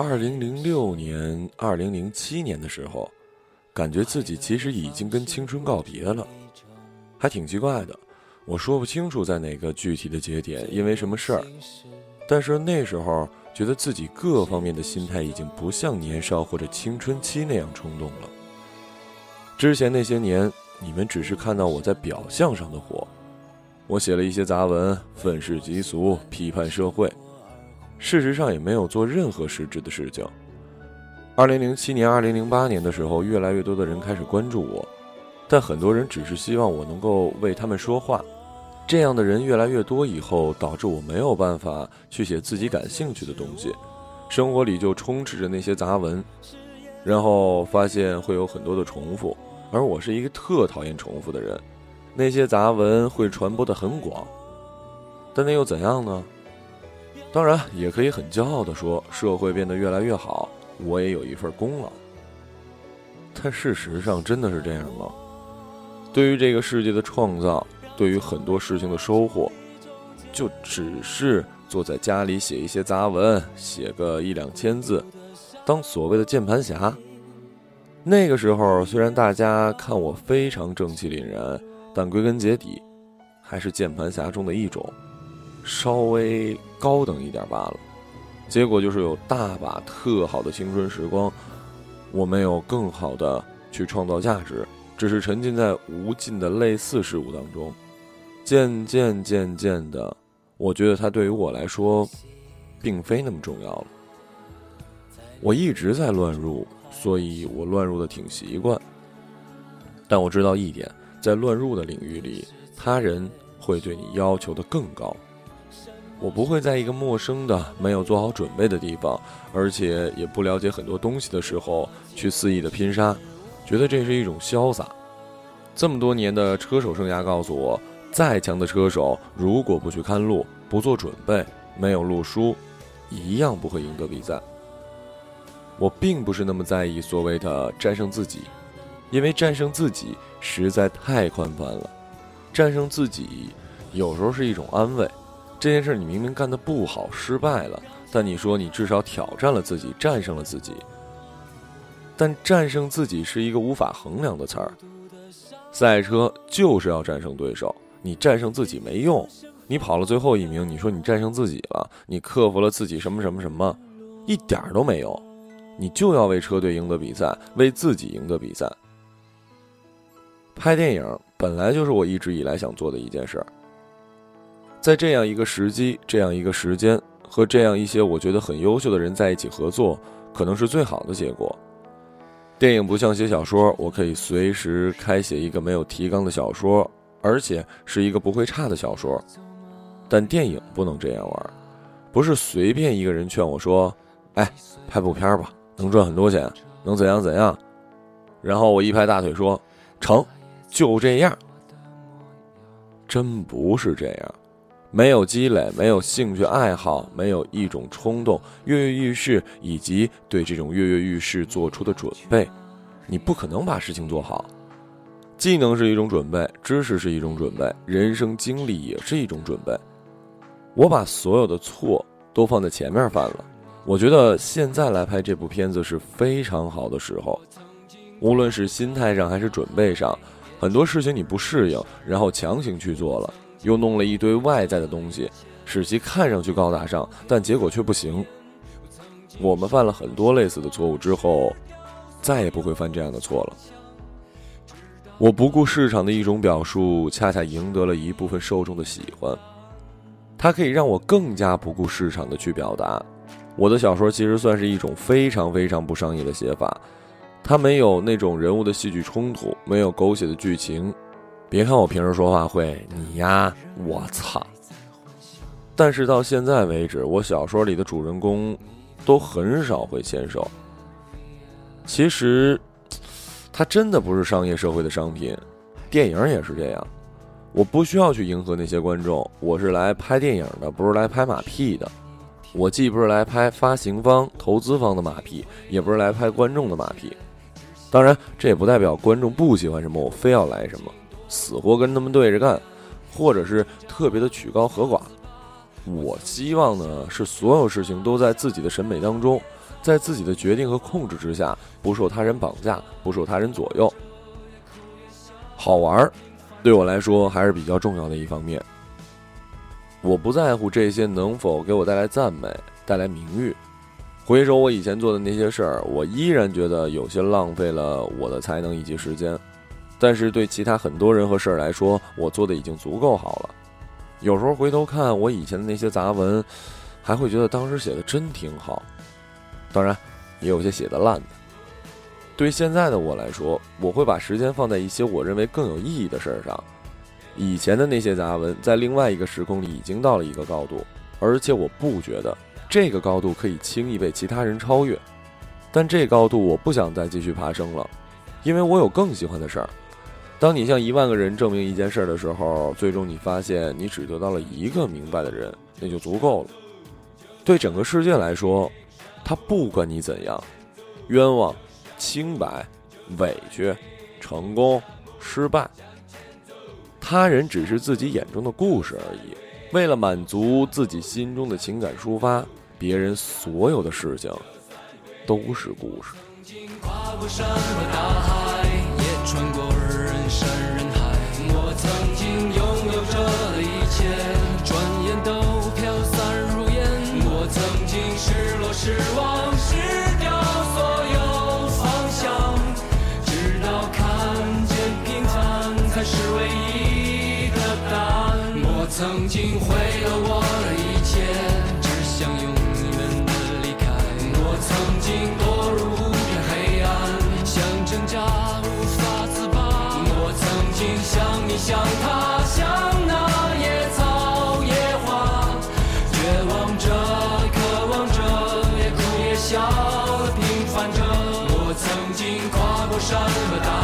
二零零六年、二零零七年的时候，感觉自己其实已经跟青春告别了，还挺奇怪的。我说不清楚在哪个具体的节点，因为什么事儿，但是那时候觉得自己各方面的心态已经不像年少或者青春期那样冲动了。之前那些年，你们只是看到我在表象上的火，我写了一些杂文，愤世嫉俗，批判社会。事实上也没有做任何实质的事情。二零零七年、二零零八年的时候，越来越多的人开始关注我，但很多人只是希望我能够为他们说话。这样的人越来越多以后，导致我没有办法去写自己感兴趣的东西，生活里就充斥着那些杂文，然后发现会有很多的重复，而我是一个特讨厌重复的人。那些杂文会传播的很广，但那又怎样呢？当然，也可以很骄傲地说，社会变得越来越好，我也有一份功劳。但事实上，真的是这样吗？对于这个世界的创造，对于很多事情的收获，就只是坐在家里写一些杂文，写个一两千字，当所谓的键盘侠。那个时候，虽然大家看我非常正气凛然，但归根结底，还是键盘侠中的一种。稍微高等一点罢了，结果就是有大把特好的青春时光，我没有更好的去创造价值，只是沉浸在无尽的类似事物当中，渐渐渐渐的，我觉得它对于我来说，并非那么重要了。我一直在乱入，所以我乱入的挺习惯，但我知道一点，在乱入的领域里，他人会对你要求的更高。我不会在一个陌生的、没有做好准备的地方，而且也不了解很多东西的时候去肆意的拼杀，觉得这是一种潇洒。这么多年的车手生涯告诉我，再强的车手如果不去看路、不做准备、没有路书，一样不会赢得比赛。我并不是那么在意所谓的战胜自己，因为战胜自己实在太宽泛了。战胜自己有时候是一种安慰。这件事你明明干的不好，失败了，但你说你至少挑战了自己，战胜了自己。但战胜自己是一个无法衡量的词儿。赛车就是要战胜对手，你战胜自己没用。你跑了最后一名，你说你战胜自己了，你克服了自己什么什么什么，一点都没有。你就要为车队赢得比赛，为自己赢得比赛。拍电影本来就是我一直以来想做的一件事儿。在这样一个时机、这样一个时间和这样一些我觉得很优秀的人在一起合作，可能是最好的结果。电影不像写小说，我可以随时开写一个没有提纲的小说，而且是一个不会差的小说。但电影不能这样玩，不是随便一个人劝我说：“哎，拍部片吧，能赚很多钱，能怎样怎样。”然后我一拍大腿说：“成，就这样。”真不是这样。没有积累，没有兴趣爱好，没有一种冲动，跃跃欲试，以及对这种跃跃欲试做出的准备，你不可能把事情做好。技能是一种准备，知识是一种准备，人生经历也是一种准备。我把所有的错都放在前面犯了。我觉得现在来拍这部片子是非常好的时候，无论是心态上还是准备上，很多事情你不适应，然后强行去做了。又弄了一堆外在的东西，使其看上去高大上，但结果却不行。我们犯了很多类似的错误之后，再也不会犯这样的错了。我不顾市场的一种表述，恰恰赢得了一部分受众的喜欢。它可以让我更加不顾市场的去表达。我的小说其实算是一种非常非常不商业的写法，它没有那种人物的戏剧冲突，没有狗血的剧情。别看我平时说话会，你呀，我操！但是到现在为止，我小说里的主人公都很少会牵手。其实，它真的不是商业社会的商品，电影也是这样。我不需要去迎合那些观众，我是来拍电影的，不是来拍马屁的。我既不是来拍发行方、投资方的马屁，也不是来拍观众的马屁。当然，这也不代表观众不喜欢什么，我非要来什么。死活跟他们对着干，或者是特别的曲高和寡。我希望呢是所有事情都在自己的审美当中，在自己的决定和控制之下，不受他人绑架，不受他人左右。好玩儿，对我来说还是比较重要的一方面。我不在乎这些能否给我带来赞美、带来名誉。回首我以前做的那些事儿，我依然觉得有些浪费了我的才能以及时间。但是对其他很多人和事儿来说，我做的已经足够好了。有时候回头看我以前的那些杂文，还会觉得当时写的真挺好。当然，也有些写的烂的。对现在的我来说，我会把时间放在一些我认为更有意义的事儿上。以前的那些杂文，在另外一个时空里已经到了一个高度，而且我不觉得这个高度可以轻易被其他人超越。但这高度我不想再继续爬升了，因为我有更喜欢的事儿。当你向一万个人证明一件事的时候，最终你发现你只得到了一个明白的人，那就足够了。对整个世界来说，他不管你怎样，冤枉。清白、委屈、成功、失败，他人只是自己眼中的故事而已。为了满足自己心中的情感抒发，别人所有的事情都是故事。人山人海，我曾经拥有着一切，转眼都飘散如烟。我曾经失落失望失掉所有方向，直到看见平凡才是唯一的答案。我曾经毁了我的一切，只想永远的离开。我曾经堕入无你像他，像那野草野花，绝望着，渴望着，也哭也笑，平凡着。我曾经跨过山和大